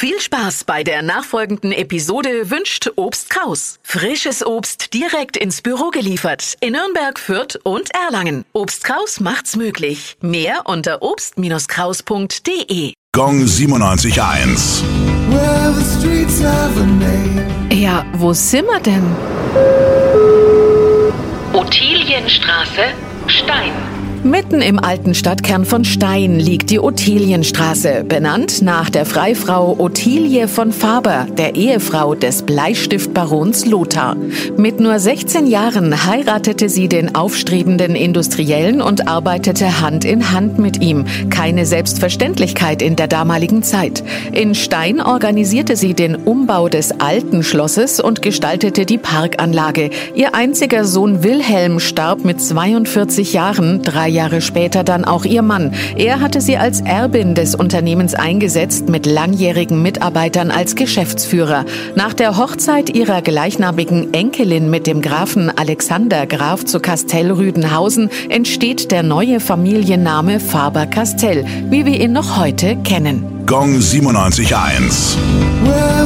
Viel Spaß bei der nachfolgenden Episode wünscht Obst Kraus. Frisches Obst direkt ins Büro geliefert in Nürnberg, Fürth und Erlangen. Obst Kraus macht's möglich. Mehr unter obst-kraus.de. Gong 97.1. Well, the streets have a name. Ja, wo sind wir denn? Ottilienstraße, Stein. Mitten im alten Stadtkern von Stein liegt die Ottilienstraße, benannt nach der Freifrau Ottilie von Faber, der Ehefrau des Bleistiftbarons Lothar. Mit nur 16 Jahren heiratete sie den aufstrebenden Industriellen und arbeitete Hand in Hand mit ihm. Keine Selbstverständlichkeit in der damaligen Zeit. In Stein organisierte sie den Umbau des alten Schlosses und gestaltete die Parkanlage. Ihr einziger Sohn Wilhelm starb mit 42 Jahren, drei später dann auch ihr Mann. Er hatte sie als Erbin des Unternehmens eingesetzt, mit langjährigen Mitarbeitern als Geschäftsführer. Nach der Hochzeit ihrer gleichnamigen Enkelin mit dem Grafen Alexander Graf zu Kastell-Rüdenhausen entsteht der neue Familienname Faber-Castell, wie wir ihn noch heute kennen. Gong 97.1. Well,